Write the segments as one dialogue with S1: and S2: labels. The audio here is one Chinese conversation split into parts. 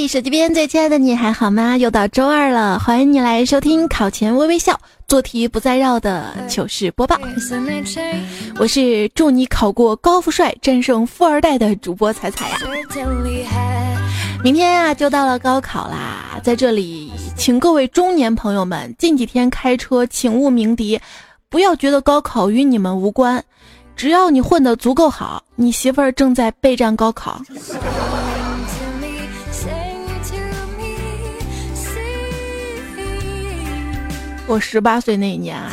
S1: 嘿，手机边最亲爱的你还好吗？又到周二了，欢迎你来收听考前微微笑，做题不再绕的糗事播报。我是祝你考过高富帅，战胜富二代的主播彩彩呀。明天呀就到了高考啦，在这里请各位中年朋友们，近几天开车请勿鸣笛，不要觉得高考与你们无关，只要你混得足够好，你媳妇儿正在备战高考。我十八岁那一年啊，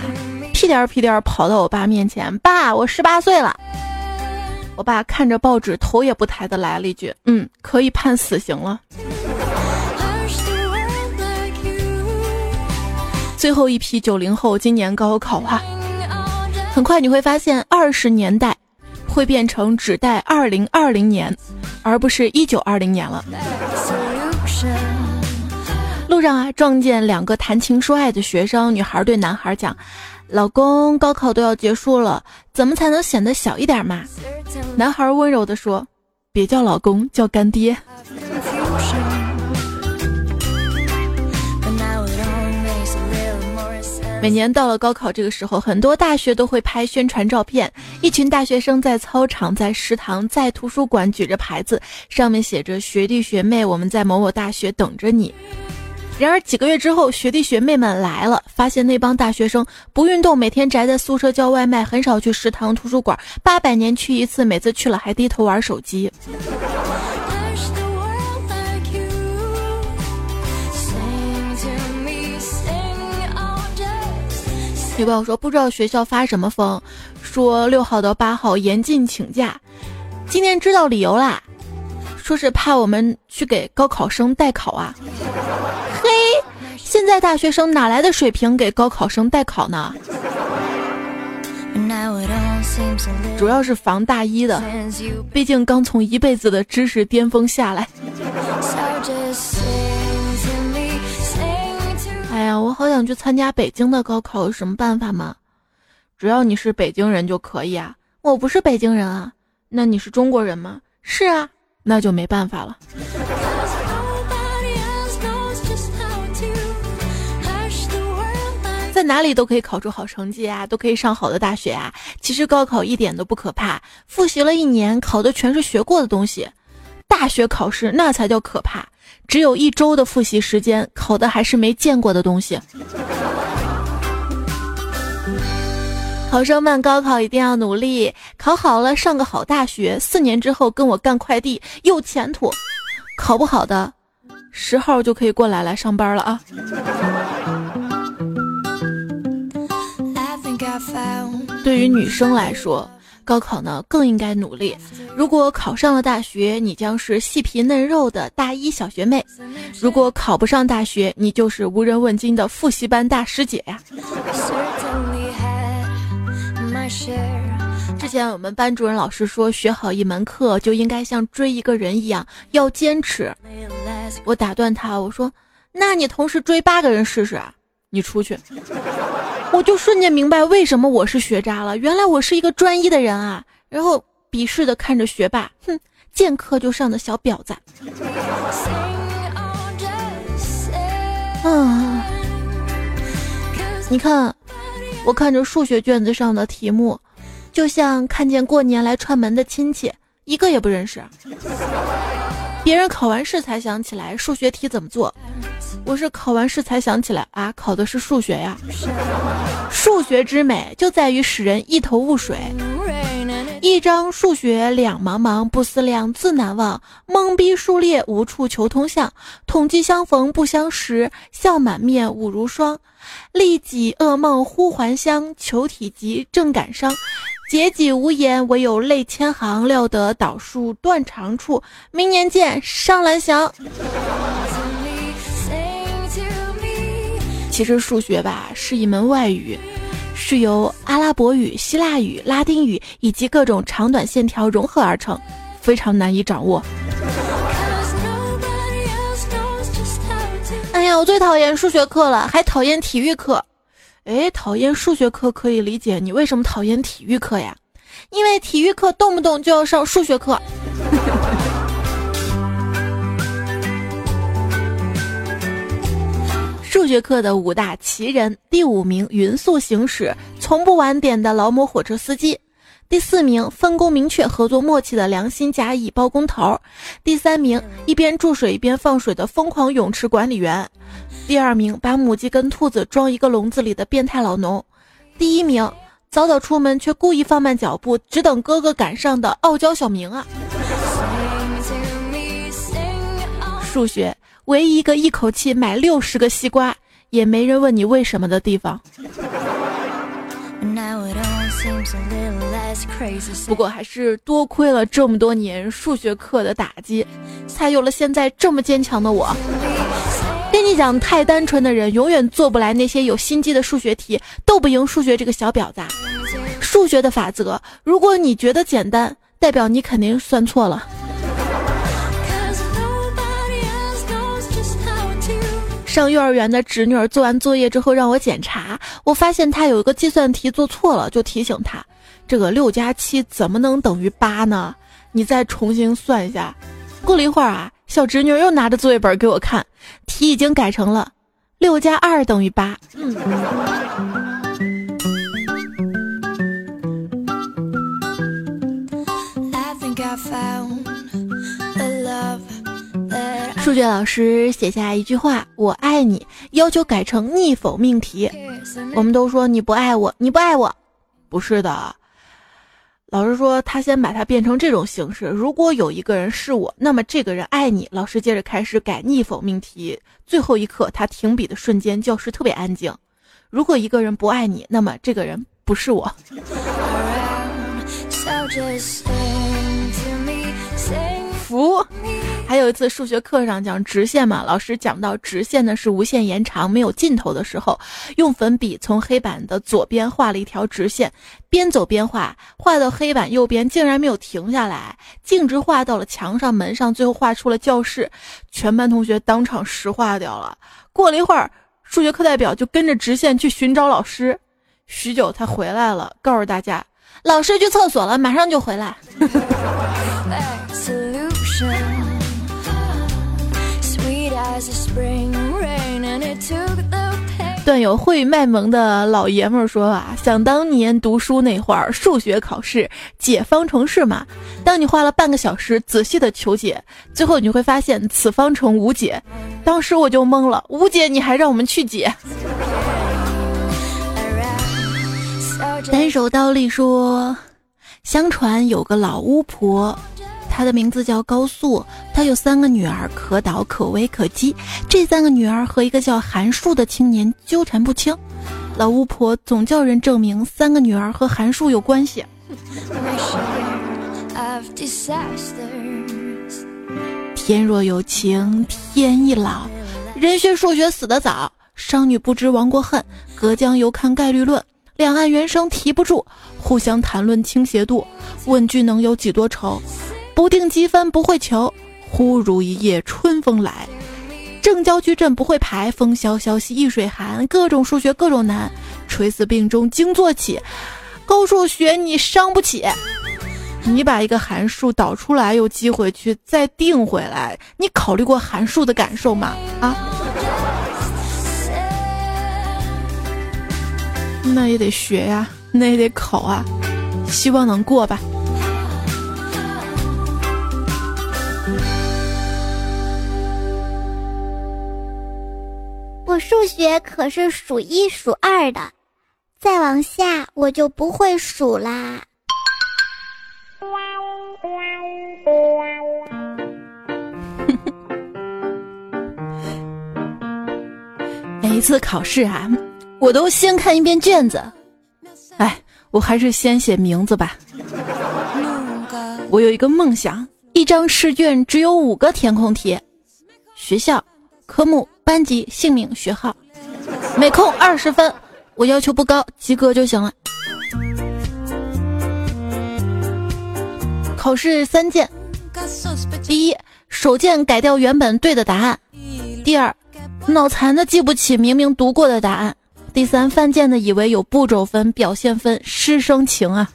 S1: 屁颠儿屁颠儿跑到我爸面前，爸，我十八岁了。我爸看着报纸，头也不抬的来了一句：“嗯，可以判死刑了。”最后一批九零后今年高考啊，很快你会发现，二十年代会变成只待二零二零年，而不是一九二零年了。路上啊，撞见两个谈情说爱的学生，女孩对男孩讲：“老公，高考都要结束了，怎么才能显得小一点嘛？”男孩温柔地说：“别叫老公，叫干爹。”每年到了高考这个时候，很多大学都会拍宣传照片，一群大学生在操场、在食堂、在图书馆举着牌子，上面写着“学弟学妹，我们在某某大学等着你”。然而几个月之后，学弟学妹们来了，发现那帮大学生不运动，每天宅在宿舍叫外卖，很少去食堂、图书馆，八百年去一次，每次去了还低头玩手机。有朋友说不知道学校发什么疯，说六号到八号严禁请假，今天知道理由啦，说是怕我们去给高考生代考啊。嘿，现在大学生哪来的水平给高考生代考呢？主要是防大一的，毕竟刚从一辈子的知识巅峰下来。哎呀，我好想去参加北京的高考，有什么办法吗？只要你是北京人就可以啊。我不是北京人啊，那你是中国人吗？是啊，那就没办法了。在哪里都可以考出好成绩啊，都可以上好的大学啊。其实高考一点都不可怕，复习了一年，考的全是学过的东西。大学考试那才叫可怕，只有一周的复习时间，考的还是没见过的东西。考生们，高考一定要努力，考好了上个好大学，四年之后跟我干快递有前途。考不好的，十号就可以过来来上班了啊。对于女生来说，高考呢更应该努力。如果考上了大学，你将是细皮嫩肉的大一小学妹；如果考不上大学，你就是无人问津的复习班大师姐呀。之前我们班主任老师说，学好一门课就应该像追一个人一样要坚持。我打断他，我说：“那你同时追八个人试试？你出去。”我就瞬间明白为什么我是学渣了，原来我是一个专一的人啊！然后鄙视的看着学霸，哼，见课就上的小婊子。啊，你看，我看着数学卷子上的题目，就像看见过年来串门的亲戚，一个也不认识。别人考完试才想起来数学题怎么做，我是考完试才想起来啊，考的是数学呀。数学之美就在于使人一头雾水。一张数学两茫茫，不思量，自难忘。懵逼数列无处求通向，统计相逢不相识，笑满面舞如霜。历己噩梦忽还乡，求体积正感伤。解己无言，唯有泪千行。料得倒数断肠处，明年见上蓝翔。其实数学吧是一门外语，是由阿拉伯语、希腊语、拉丁语以及各种长短线条融合而成，非常难以掌握。哎呀，我最讨厌数学课了，还讨厌体育课。哎，讨厌数学课可以理解，你为什么讨厌体育课呀？因为体育课动不动就要上数学课。数学课的五大奇人：第五名，匀速行驶，从不晚点的劳模火车司机；第四名，分工明确、合作默契的良心甲乙包工头；第三名，一边注水一边放水的疯狂泳池管理员；第二名，把母鸡跟兔子装一个笼子里的变态老农；第一名，早早出门却故意放慢脚步，只等哥哥赶上的傲娇小明啊！数学。唯一一个一口气买六十个西瓜，也没人问你为什么的地方。不过还是多亏了这么多年数学课的打击，才有了现在这么坚强的我。跟你讲，太单纯的人永远做不来那些有心机的数学题，斗不赢数学这个小婊子。数学的法则，如果你觉得简单，代表你肯定算错了。上幼儿园的侄女儿做完作业之后让我检查，我发现她有一个计算题做错了，就提醒她：这个六加七怎么能等于八呢？你再重新算一下。过了一会儿啊，小侄女又拿着作业本给我看，题已经改成了六加二等于八。嗯。数学老师写下一句话：“我爱你”，要求改成逆否命题。我们都说你不爱我，你不爱我，不是的。老师说他先把它变成这种形式：如果有一个人是我，那么这个人爱你。老师接着开始改逆否命题。最后一刻，他停笔的瞬间，教室特别安静。如果一个人不爱你，那么这个人不是我。服。还有一次数学课上讲直线嘛，老师讲到直线呢是无限延长没有尽头的时候，用粉笔从黑板的左边画了一条直线，边走边画，画到黑板右边竟然没有停下来，径直画到了墙上、门上，最后画出了教室，全班同学当场石化掉了。过了一会儿，数学课代表就跟着直线去寻找老师，许久才回来了，告诉大家，老师去厕所了，马上就回来。段友会卖萌的老爷们儿说啊，想当年读书那会儿，数学考试解方程式嘛，当你花了半个小时仔细的求解，最后你会发现此方程无解，当时我就懵了，无解你还让我们去解？单手倒立说，相传有个老巫婆。他的名字叫高素，他有三个女儿，可导、可微、可姬。这三个女儿和一个叫韩树的青年纠缠不清，老巫婆总叫人证明三个女儿和韩树有关系。天若有情天亦老，人学数学死得早。商女不知亡国恨，隔江犹看概率论。两岸猿声啼不住，互相谈论倾斜度。问君能有几多愁？不定积分不会求，忽如一夜春风来。正交矩阵不会排，风萧萧兮易水寒。各种数学各种难，垂死病中惊坐起。高数学你伤不起，你把一个函数导出来又积回去再定回来，你考虑过函数的感受吗？啊？那也得学呀，那也得考啊，希望能过吧。
S2: 数学可是数一数二的，再往下我就不会数啦。
S1: 每一次考试啊，我都先看一遍卷子。哎，我还是先写名字吧。我有一个梦想，一张试卷只有五个填空题，学校。科目、班级、姓名、学号，每空二十分，我要求不高，及格就行了。考试三件：第一，手贱改掉原本对的答案；第二，脑残的记不起明明读过的答案；第三，犯贱的以为有步骤分、表现分，师生情啊！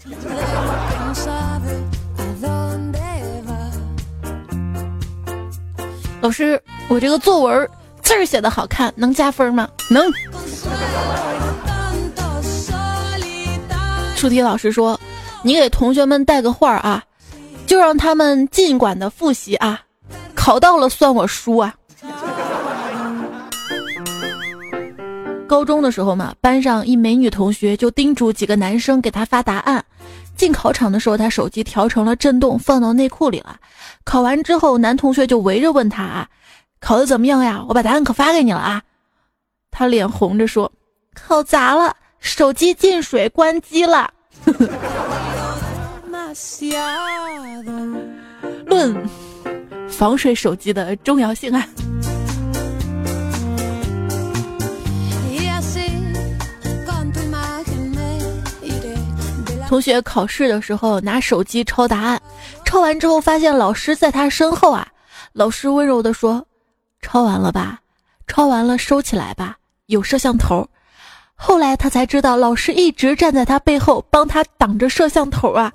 S1: 老师。我这个作文字儿写的好看，能加分吗？能。出题老师说：“你给同学们带个话啊，就让他们尽管的复习啊，考到了算我输啊。”高中的时候嘛，班上一美女同学就叮嘱几个男生给她发答案。进考场的时候，她手机调成了震动，放到内裤里了。考完之后，男同学就围着问她啊：“考的怎么样呀？我把答案可发给你了啊。”他脸红着说：“考砸了，手机进水关机了。”论防水手机的重要性啊！同学考试的时候拿手机抄答案，抄完之后发现老师在他身后啊。老师温柔地说：“抄完了吧？抄完了收起来吧，有摄像头。”后来他才知道，老师一直站在他背后帮他挡着摄像头啊。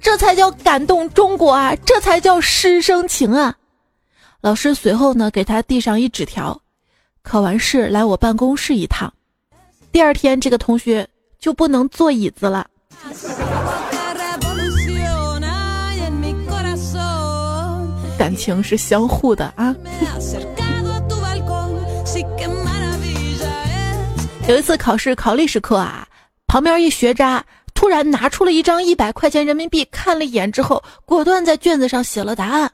S1: 这才叫感动中国啊！这才叫师生情啊！老师随后呢给他递上一纸条：“考完试来我办公室一趟。”第二天这个同学就不能坐椅子了。感情是相互的啊！有一次考试考历史课啊，旁边一学渣突然拿出了一张一百块钱人民币，看了一眼之后，果断在卷子上写了答案。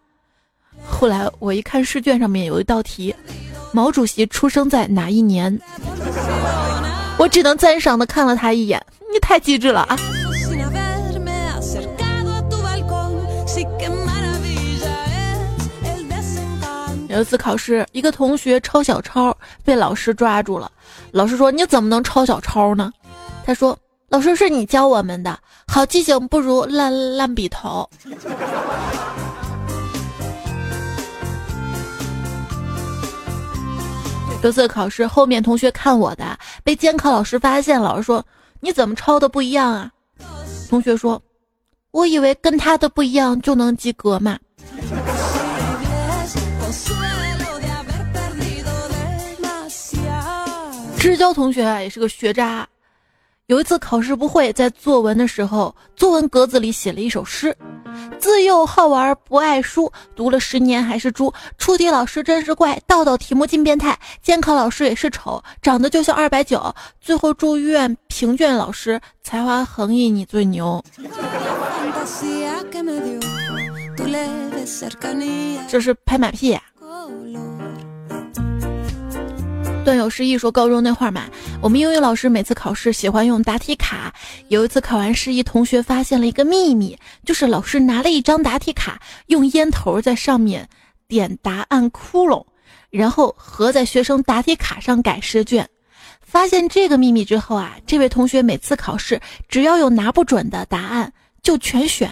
S1: 后来我一看试卷上面有一道题：毛主席出生在哪一年？我只能赞赏的看了他一眼，你太机智了啊！有一次考试，一个同学抄小抄被老师抓住了。老师说：“你怎么能抄小抄呢？”他说：“老师是你教我们的，好记性不如烂烂笔头。”这次考试，后面同学看我的，被监考老师发现，老师说：“你怎么抄的不一样啊？”同学说：“我以为跟他的不一样就能及格嘛。”知交同学啊，也是个学渣。有一次考试不会，在作文的时候，作文格子里写了一首诗：“自幼好玩不爱书，读了十年还是猪。出题老师真是怪，道道题目尽变态。监考老师也是丑，长得就像二百九。最后祝愿评卷老师，才华横溢你最牛。”这是拍马屁呀。段友示意说，高中那会儿嘛，我们英语老师每次考试喜欢用答题卡。有一次考完试，一同学发现了一个秘密，就是老师拿了一张答题卡，用烟头在上面点答案窟窿，然后合在学生答题卡上改试卷。发现这个秘密之后啊，这位同学每次考试只要有拿不准的答案，就全选。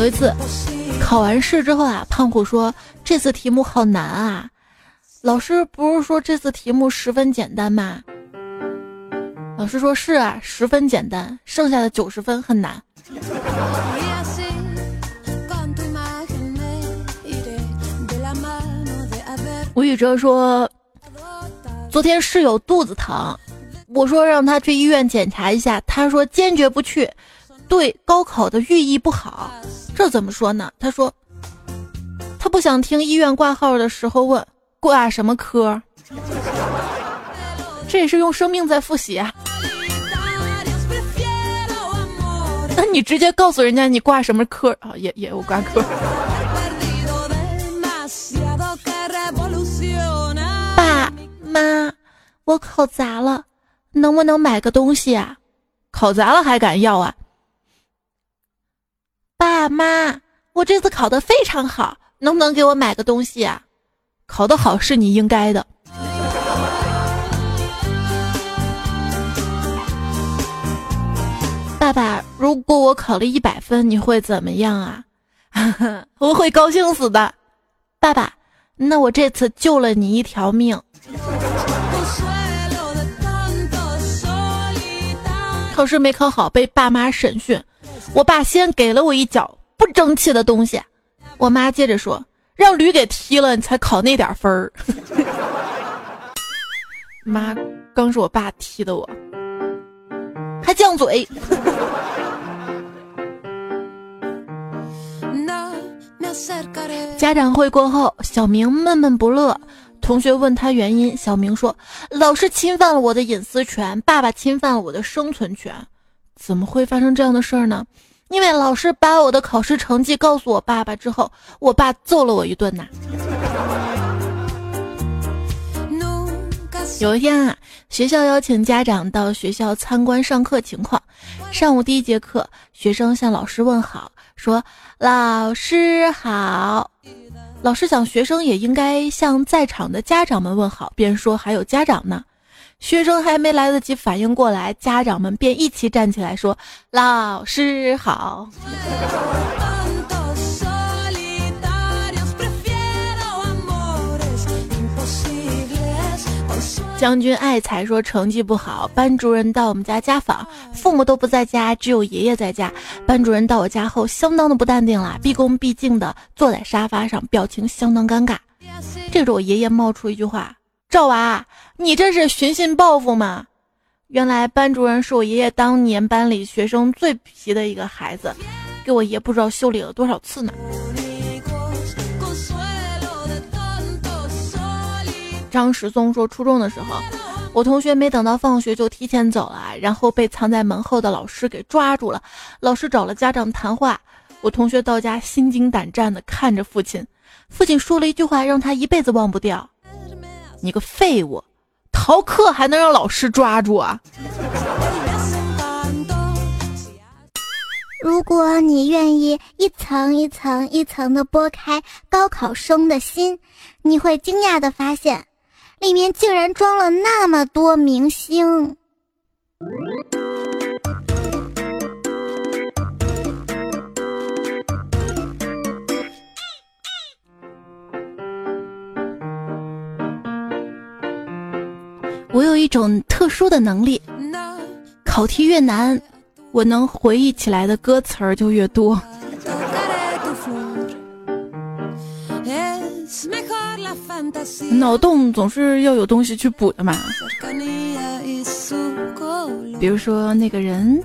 S1: 有一次考完试之后啊，胖虎说：“这次题目好难啊！”老师不是说这次题目十分简单吗？老师说是啊，十分简单，剩下的九十分很难。吴宇哲说：“昨天室友肚子疼，我说让他去医院检查一下，他说坚决不去。”对高考的寓意不好，这怎么说呢？他说，他不想听医院挂号的时候问挂什么科，这也是用生命在复习啊。那你直接告诉人家你挂什么科啊？也也有挂科。爸妈，我考砸了，能不能买个东西啊？考砸了还敢要啊？爸妈，我这次考得非常好，能不能给我买个东西啊？考得好是你应该的。爸爸，如果我考了一百分，你会怎么样啊？我会高兴死的。爸爸，那我这次救了你一条命。考试没考好，被爸妈审讯。我爸先给了我一脚不争气的东西。我妈接着说：“让驴给踢了，你才考那点分儿。”妈，刚是我爸踢的我，还犟嘴。家长会过后，小明闷闷不乐。同学问他原因，小明说：“老师侵犯了我的隐私权，爸爸侵犯了我的生存权。怎么会发生这样的事儿呢？因为老师把我的考试成绩告诉我爸爸之后，我爸揍了我一顿呐。”有一天啊，学校邀请家长到学校参观上课情况。上午第一节课，学生向老师问好，说：“老师好。”老师想，学生也应该向在场的家长们问好，便说：“还有家长呢。”学生还没来得及反应过来，家长们便一起站起来说：“老师好。”将军爱才说成绩不好，班主任到我们家家访，父母都不在家，只有爷爷在家。班主任到我家后，相当的不淡定了，毕恭毕敬的坐在沙发上，表情相当尴尬。这时候我爷爷冒出一句话：“赵娃，你这是寻衅报复吗？”原来班主任是我爷爷当年班里学生最皮的一个孩子，给我爷不知道修理了多少次呢。张石松说：“初中的时候，我同学没等到放学就提前走了，然后被藏在门后的老师给抓住了。老师找了家长谈话，我同学到家心惊胆战的看着父亲，父亲说了一句话让他一辈子忘不掉：‘你个废物，逃课还能让老师抓住啊！’
S2: 如果你愿意一层一层一层的剥开高考生的心，你会惊讶的发现。”里面竟然装了那么多明星。
S1: 我有一种特殊的能力，考题越难，我能回忆起来的歌词儿就越多。脑洞总是要有东西去补的嘛。比如说那个人，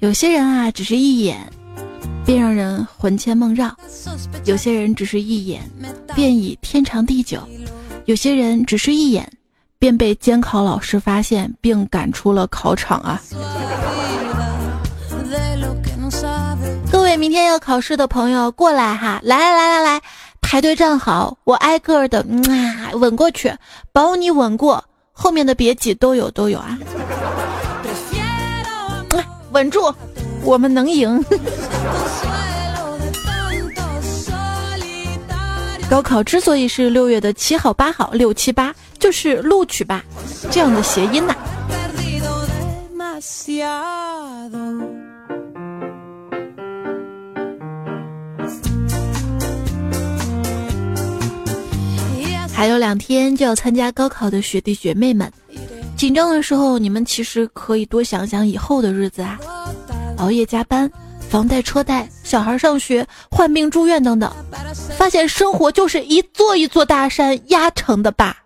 S1: 有些人啊，只是一眼，便让人魂牵梦绕；有些人只是一眼，便以天长地久；有些人只是一眼，便被监考老师发现并赶出了考场啊。各位明天要考试的朋友过来哈，来来来来来。排队站好，我挨个的啊吻过去，保你吻过，后面的别挤，都有都有啊，稳住，我们能赢。高考之所以是六月的七号八号六七八，就是录取吧这样的谐音呐。还有两天就要参加高考的学弟学妹们，紧张的时候，你们其实可以多想想以后的日子啊，熬夜加班、房贷车贷、小孩上学、患病住院等等，发现生活就是一座一座大山压成的吧，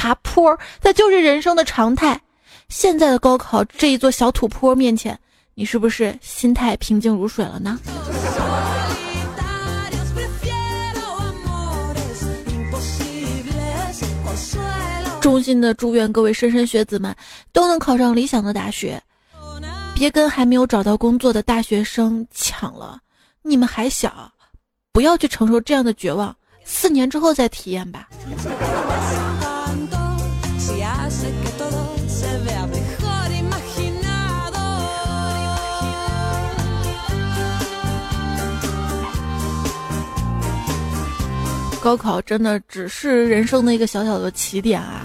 S1: 爬坡那就是人生的常态。现在的高考这一座小土坡面前，你是不是心态平静如水了呢？衷心的祝愿各位莘莘学子们都能考上理想的大学，别跟还没有找到工作的大学生抢了。你们还小，不要去承受这样的绝望，四年之后再体验吧。高考真的只是人生的一个小小的起点啊！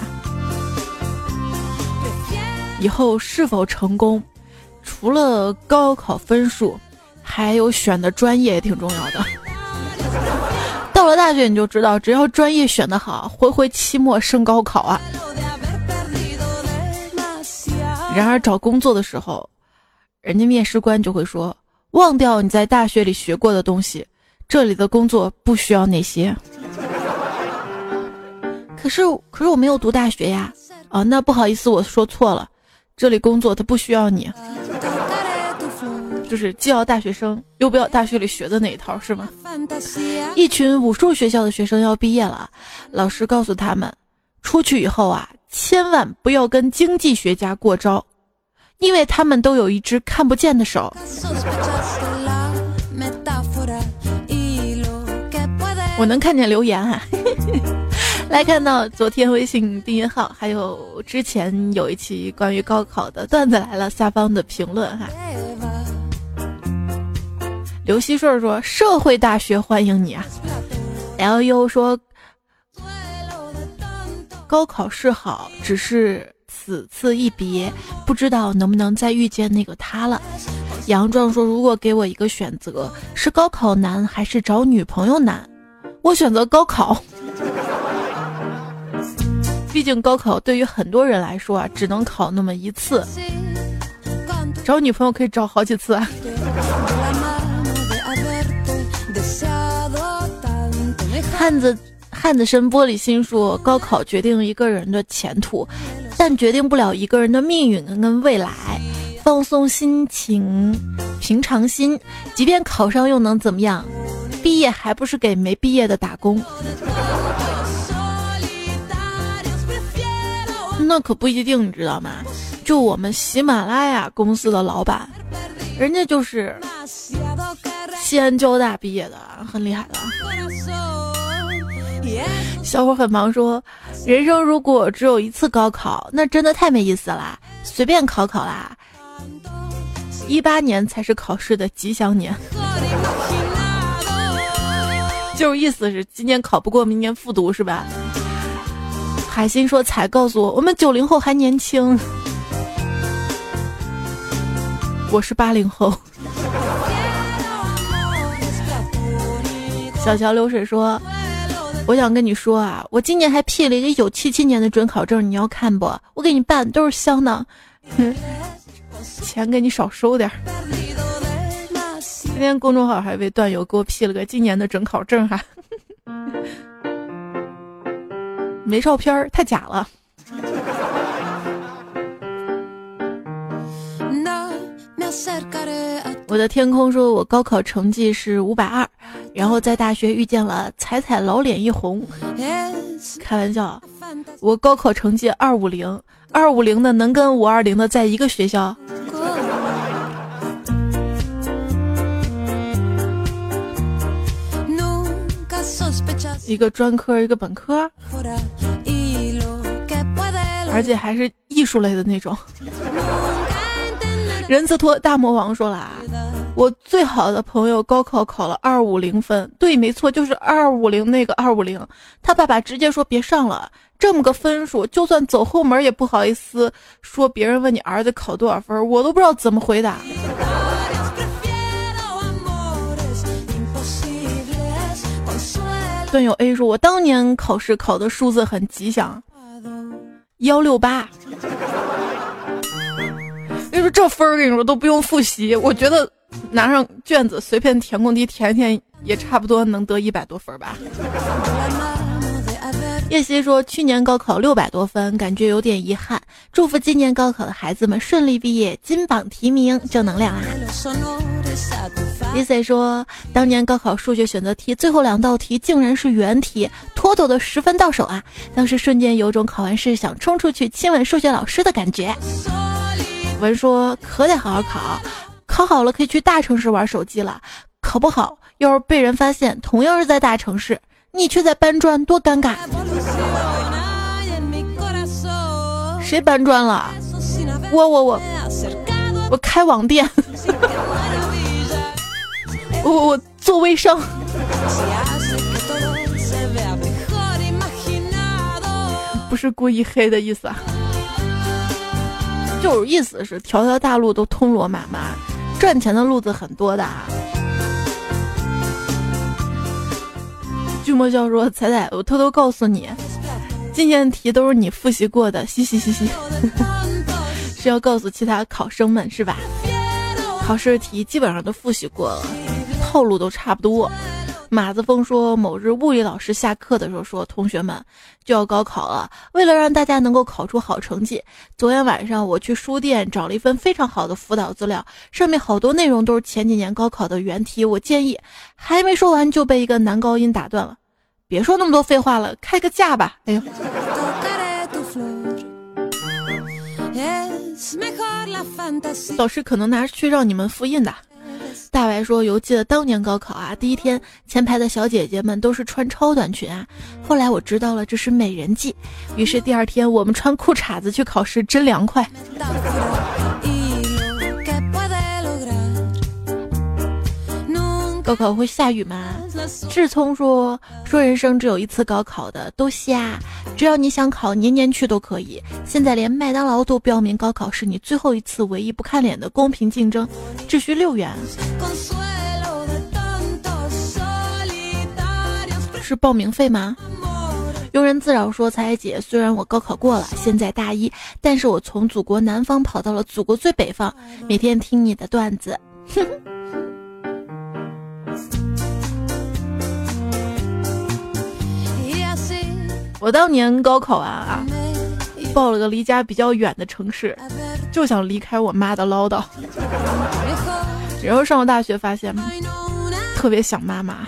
S1: 以后是否成功，除了高考分数，还有选的专业也挺重要的。到了大学你就知道，只要专业选的好，回回期末升高考啊！然而找工作的时候，人家面试官就会说：“忘掉你在大学里学过的东西，这里的工作不需要那些。可是，可是我没有读大学呀！啊，那不好意思，我说错了，这里工作他不需要你，就是既要大学生又不要大学里学的那一套，是吗？一群武术学校的学生要毕业了，老师告诉他们，出去以后啊，千万不要跟经济学家过招，因为他们都有一只看不见的手。我能看见留言哈。来看到昨天微信订阅号，还有之前有一期关于高考的段子来了，下方的评论哈。刘希顺说：“社会大学欢迎你啊。”L U 说：“高考是好，只是此次一别，不知道能不能再遇见那个他了。”杨壮说：“如果给我一个选择，是高考难还是找女朋友难？我选择高考。”毕竟高考对于很多人来说啊，只能考那么一次。找女朋友可以找好几次啊。汉子汉子身玻璃心说，高考决定一个人的前途，但决定不了一个人的命运跟未来。放松心情，平常心，即便考上又能怎么样？毕业还不是给没毕业的打工。那可不一定，你知道吗？就我们喜马拉雅公司的老板，人家就是西安交大毕业的，很厉害的。小伙很忙说，人生如果只有一次高考，那真的太没意思啦，随便考考啦。一八年才是考试的吉祥年，就意思是今年考不过，明年复读是吧？海心说：“才告诉我，我们九零后还年轻。我是八零后。”小桥流水说：“我想跟你说啊，我今年还批了一个一九七七年的准考证，你要看不？我给你办，都是香的。钱给你少收点。今天公众号还为段友给我批了个今年的准考证哈。”没照片儿，太假了。我的天空说，我高考成绩是五百二，然后在大学遇见了彩彩，老脸一红。开玩笑，我高考成绩二五零，二五零的能跟五二零的在一个学校？一个专科，一个本科，而且还是艺术类的那种。人字拖大魔王说了啊，我最好的朋友高考考了二五零分，对，没错，就是二五零那个二五零。他爸爸直接说别上了，这么个分数，就算走后门也不好意思说别人问你儿子考多少分，我都不知道怎么回答。段友 A 说：“我当年考试考的数字很吉祥，幺六八。你说这分儿，跟你说都不用复习，我觉得拿上卷子随便填空题填填，也差不多能得一百多分吧。”叶希说：“去年高考六百多分，感觉有点遗憾。祝福今年高考的孩子们顺利毕业，金榜题名，正能量啊！” Lisa 说：“当年高考数学选择题最后两道题竟然是原题，妥妥的十分到手啊！当时瞬间有种考完试想冲出去亲吻数学老师的感觉。”文说：“可得好好考，考好了可以去大城市玩手机了。考不好，要是被人发现，同样是在大城市。”你却在搬砖，多尴尬！谁搬砖了？我我我，我开网店，我我我做微商，不是故意黑的意思啊，就是意思是条条大路都通罗马嘛，赚钱的路子很多的。啊巨魔教说：“彩彩，我偷偷告诉你，今年题都是你复习过的，嘻嘻嘻嘻，是要告诉其他考生们是吧？”考试题基本上都复习过了，套路都差不多。马子峰说，某日物理老师下课的时候说：“同学们，就要高考了，为了让大家能够考出好成绩，昨天晚上我去书店找了一份非常好的辅导资料，上面好多内容都是前几年高考的原题。我建议，还没说完就被一个男高音打断了，别说那么多废话了，开个价吧。”哎呦。老师可能拿去让你们复印的。大白说：“犹记得当年高考啊，第一天前排的小姐姐们都是穿超短裙啊。后来我知道了这是美人计，于是第二天我们穿裤衩子去考试，真凉快。”高考会下雨吗？志聪说：“说人生只有一次高考的都瞎，只要你想考，年年去都可以。现在连麦当劳都标明高考是你最后一次唯一不看脸的公平竞争，只需六元。”是报名费吗？庸人自扰说：“彩姐，虽然我高考过了，现在大一，但是我从祖国南方跑到了祖国最北方，每天听你的段子。”哼。我当年高考完啊，报了个离家比较远的城市，就想离开我妈的唠叨。然后上了大学，发现特别想妈妈。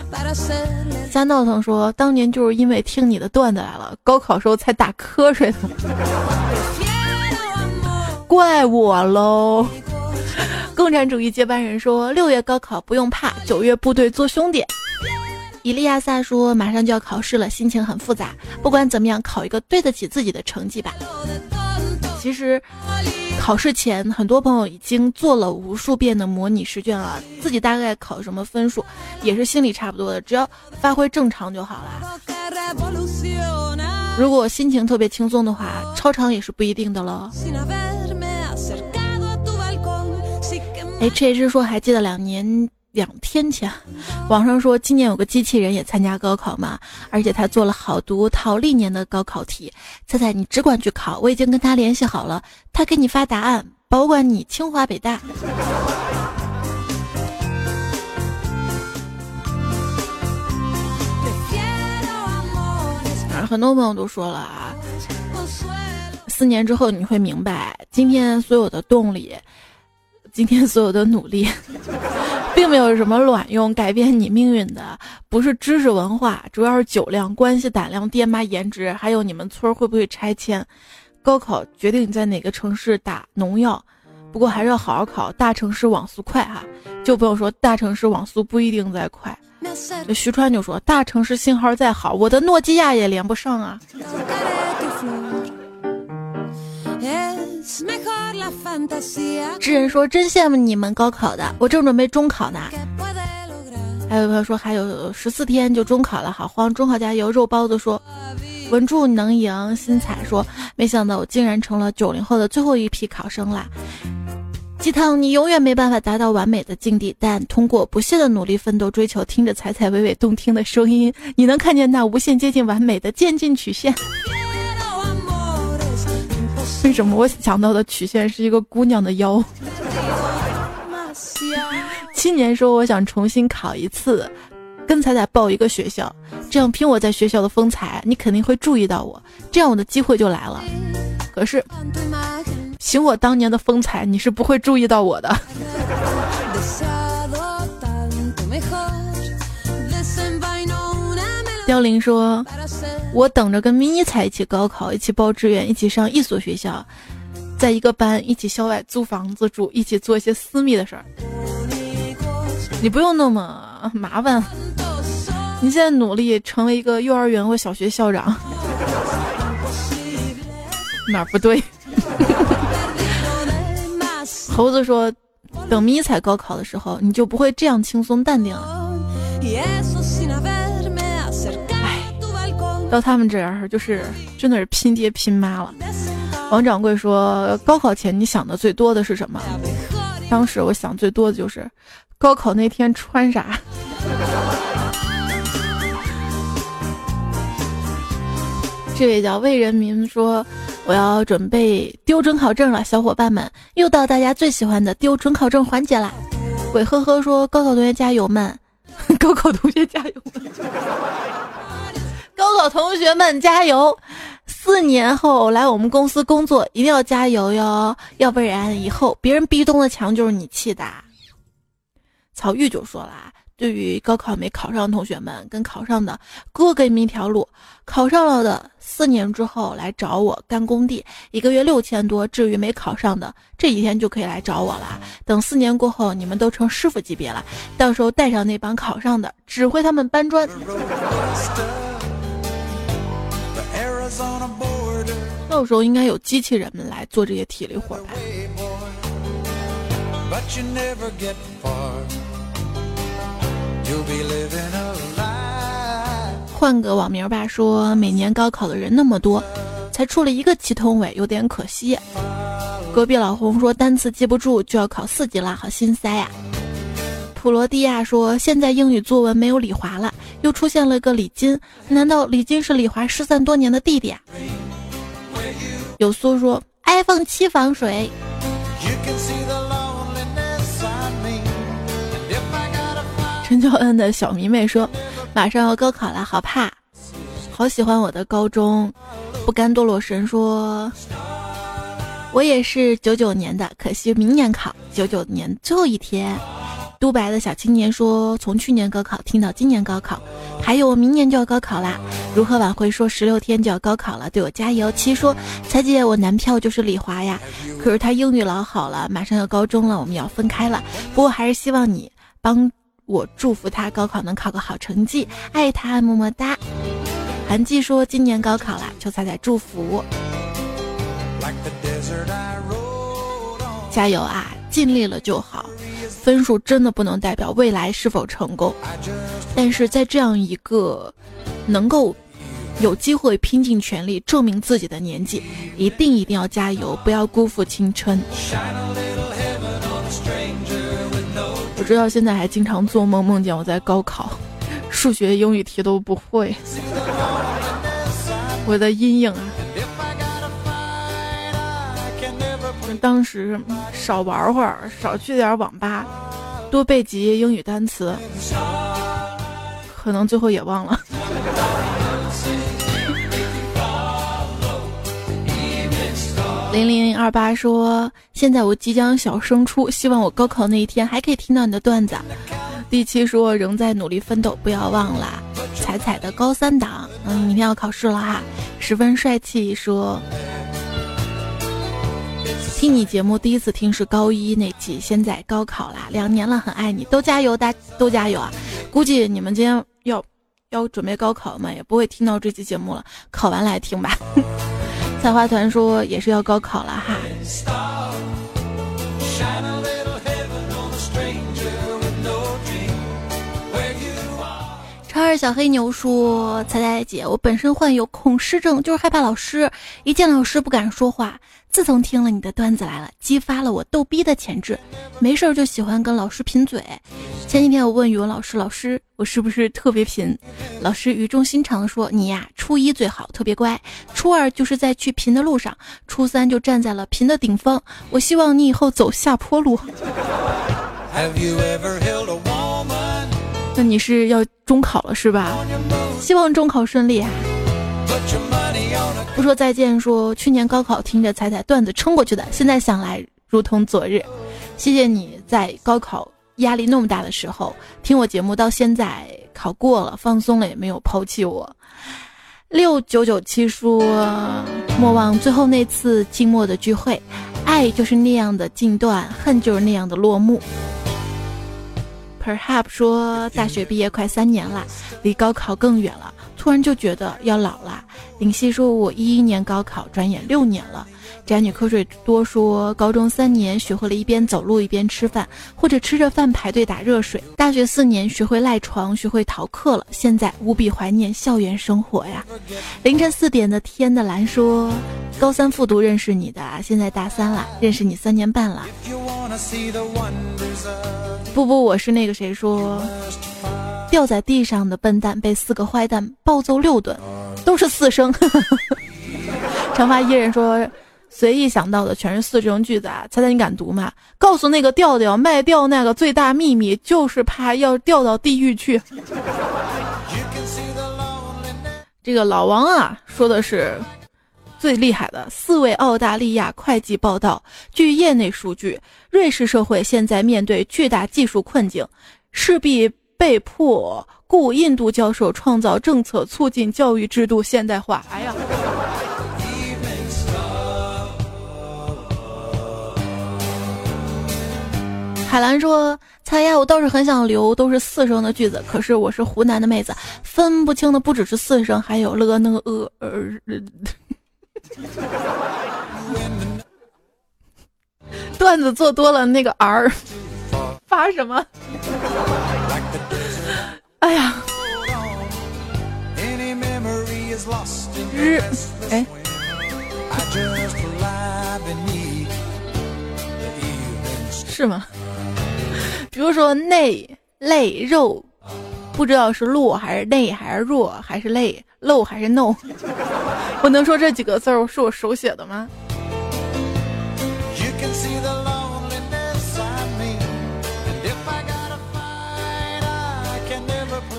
S1: 瞎闹腾说，当年就是因为听你的段子来了，高考时候才打瞌睡的，怪我喽。共产主义接班人说，六月高考不用怕，九月部队做兄弟。伊利亚萨说：“马上就要考试了，心情很复杂。不管怎么样，考一个对得起自己的成绩吧。”其实，考试前很多朋友已经做了无数遍的模拟试卷了，自己大概考什么分数，也是心里差不多的，只要发挥正常就好啦。如果心情特别轻松的话，超常也是不一定的喽。H H 说：“还记得两年。”两天前，网上说今年有个机器人也参加高考嘛，而且他做了好多套历年的高考题。猜猜你只管去考，我已经跟他联系好了，他给你发答案，保管你清华北大。很多朋友都说了啊，四年之后你会明白，今天所有的动力。今天所有的努力，并没有什么卵用，改变你命运的不是知识文化，主要是酒量、关系、胆量、爹妈颜值，还有你们村会不会拆迁。高考决定你在哪个城市打农药，不过还是要好好考。大城市网速快哈，就不用说大城市网速不一定再快。徐川就说大城市信号再好，我的诺基亚也连不上啊。智人说：“真羡慕你们高考的，我正准备中考呢。”还有朋友说：“还有十四天就中考了，好慌！中考加油！”肉包子说：“稳住能赢。”新彩说：“没想到我竟然成了九零后的最后一批考生啦！”鸡汤，你永远没办法达到完美的境地，但通过不懈的努力奋斗追求，听着彩彩娓娓动听的声音，你能看见那无限接近完美的渐进曲线。为什么我想到的曲线是一个姑娘的腰？青年说：“我想重新考一次，跟彩彩报一个学校，这样凭我在学校的风采，你肯定会注意到我，这样我的机会就来了。可是，凭我当年的风采，你是不会注意到我的。”凋零说。我等着跟迷你彩一起高考，一起报志愿，一起上一所学校，在一个班，一起校外租房子住，一起做一些私密的事儿。你不用那么麻烦，你现在努力成为一个幼儿园或小学校长，哪儿不对？猴子说，等迷彩高考的时候，你就不会这样轻松淡定了。到他们这儿就是真的是拼爹拼妈了。王掌柜说：“高考前你想的最多的是什么？”当时我想最多的就是高考那天穿啥。这位叫魏人民说：“我要准备丢准考证了，小伙伴们，又到大家最喜欢的丢准考证环节啦！鬼呵呵说：“高考同学加油们，高考同学加油们，高考同学们加油！四年后来我们公司工作，一定要加油哟，要不然以后别人壁咚的墙就是你砌的。”曹玉就说了。对于高考没考上同学们，跟考上的哥给你们一条路。考上了的，四年之后来找我干工地，一个月六千多。至于没考上的，这几天就可以来找我了。等四年过后，你们都成师傅级别了，到时候带上那帮考上的，指挥他们搬砖。到时候应该有机器人们来做这些体力活吧。换个网名吧，说每年高考的人那么多，才出了一个祁同伟，有点可惜。隔壁老红说单词记不住就要考四级了，好心塞呀。普罗蒂亚说现在英语作文没有李华了，又出现了个李金，难道李金是李华失散多年的弟弟啊？有苏说 iPhone 七防水。陈乔恩的小迷妹说：“马上要高考了，好怕，好喜欢我的高中。”不甘堕落神说：“我也是九九年的，可惜明年考。九九年最后一天。”独白的小青年说：“从去年高考听到今年高考，还有我明年就要高考啦，如何挽回？说十六天就要高考了，对我加油。”七说：“彩姐，我男票就是李华呀，可是他英语老好了，马上要高中了，我们要分开了。不过还是希望你帮。”我祝福他高考能考个好成绩，爱他么么哒。韩季说今年高考了，求彩彩祝福，加油啊！尽力了就好，分数真的不能代表未来是否成功。但是在这样一个能够有机会拼尽全力证明自己的年纪，一定一定要加油，不要辜负青春。我知道现在还经常做梦，梦见我在高考，数学、英语题都不会，我的阴影啊！当时少玩会儿，少去点网吧，多背几英语单词，可能最后也忘了。零零二八说：“现在我即将小升初，希望我高考那一天还可以听到你的段子。”第七说：“仍在努力奋斗，不要忘了彩彩的高三党。”嗯，明天要考试了哈，十分帅气。说：“听你节目第一次听是高一那期，现在高考啦，两年了，很爱你，都加油，大都加油啊！估计你们今天要要准备高考嘛，也不会听到这期节目了，考完来听吧。”菜花团说也是要高考了哈。超二小黑牛说：“彩彩姐，我本身患有恐师症，就是害怕老师，一见老师不敢说话。自从听了你的段子来了，激发了我逗逼的潜质，没事儿就喜欢跟老师贫嘴。前几天我问语文老师，老师我是不是特别贫？老师语重心长的说：你呀，初一最好，特别乖；初二就是在去贫的路上，初三就站在了贫的顶峰。我希望你以后走下坡路。”那你是要中考了是吧？希望中考顺利啊！不说再见，说去年高考听着彩彩段子撑过去的，现在想来如同昨日。谢谢你在高考压力那么大的时候听我节目，到现在考过了，放松了也没有抛弃我。六九九七说，莫忘最后那次静默的聚会，爱就是那样的尽断，恨就是那样的落幕。Perhaps 说大学毕业快三年了，离高考更远了，突然就觉得要老了。林夕说，我一一年高考，转眼六年了。宅女瞌睡多说，高中三年学会了一边走路一边吃饭，或者吃着饭排队打热水。大学四年学会赖床，学会逃课了。现在无比怀念校园生活呀。凌晨四点的天的蓝说，高三复读认识你的，现在大三了，认识你三年半了。不不，我是那个谁说，掉在地上的笨蛋被四个坏蛋暴揍六顿，都是四声。长发伊人说。随意想到的全是四种句子啊！猜猜你敢读吗？告诉那个调调卖掉那个最大秘密，就是怕要掉到地狱去。这个老王啊，说的是最厉害的四位澳大利亚会计报道。据业内数据，瑞士社会现在面对巨大技术困境，势必被迫雇印度教授创造政策，促进教育制度现代化。哎呀！海兰说：“猜呀，我倒是很想留都是四声的句子，可是我是湖南的妹子，分不清的不只是四声，还有了呢呃呃。段子做多了，那个儿发什么？哎呀，日哎。”是吗？比如说内肋肉，不知道是弱还是内还是弱还是肋漏还是 no，我能说这几个字儿是我手写的吗？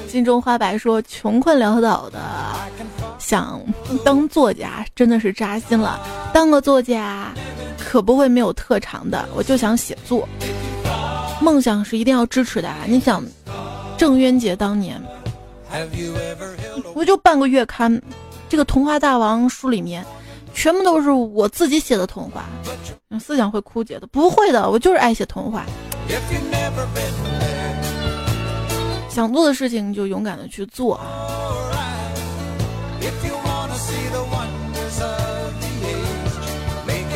S1: 心中花白说：“穷困潦倒的想当作家，真的是扎心了。当个作家。”可不会没有特长的，我就想写作，梦想是一定要支持的啊。你想，郑渊洁当年，我就办个月刊，这个童话大王书里面，全部都是我自己写的童话，思想会枯竭的，不会的，我就是爱写童话。想做的事情就勇敢的去做。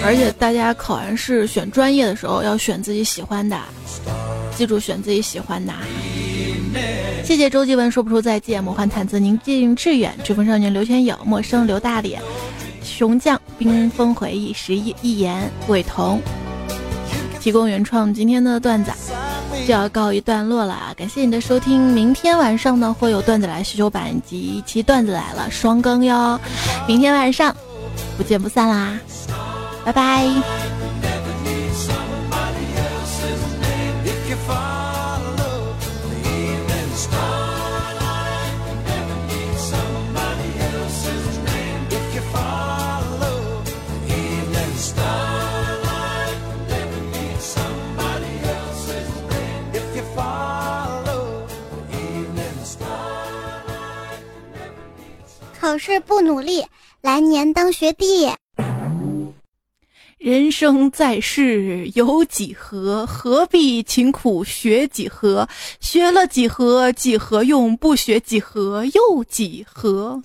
S1: 而且大家考完试选专业的时候要选自己喜欢的，记住选自己喜欢的。谢谢周继文说不出再见，魔幻毯子宁静致远，追风少年刘全友，陌生刘大脸，熊将冰封回忆十一一言伟彤，提供原创今天的段子就要告一段落了，感谢你的收听，明天晚上呢会有段子来需求版及一期段子来了双更哟，明天晚上不见不散啦。拜拜。
S2: 考试不努力，来年当学弟。
S1: 人生在世有几何？何必勤苦学几何？学了几何？几何用？不学几何又几何？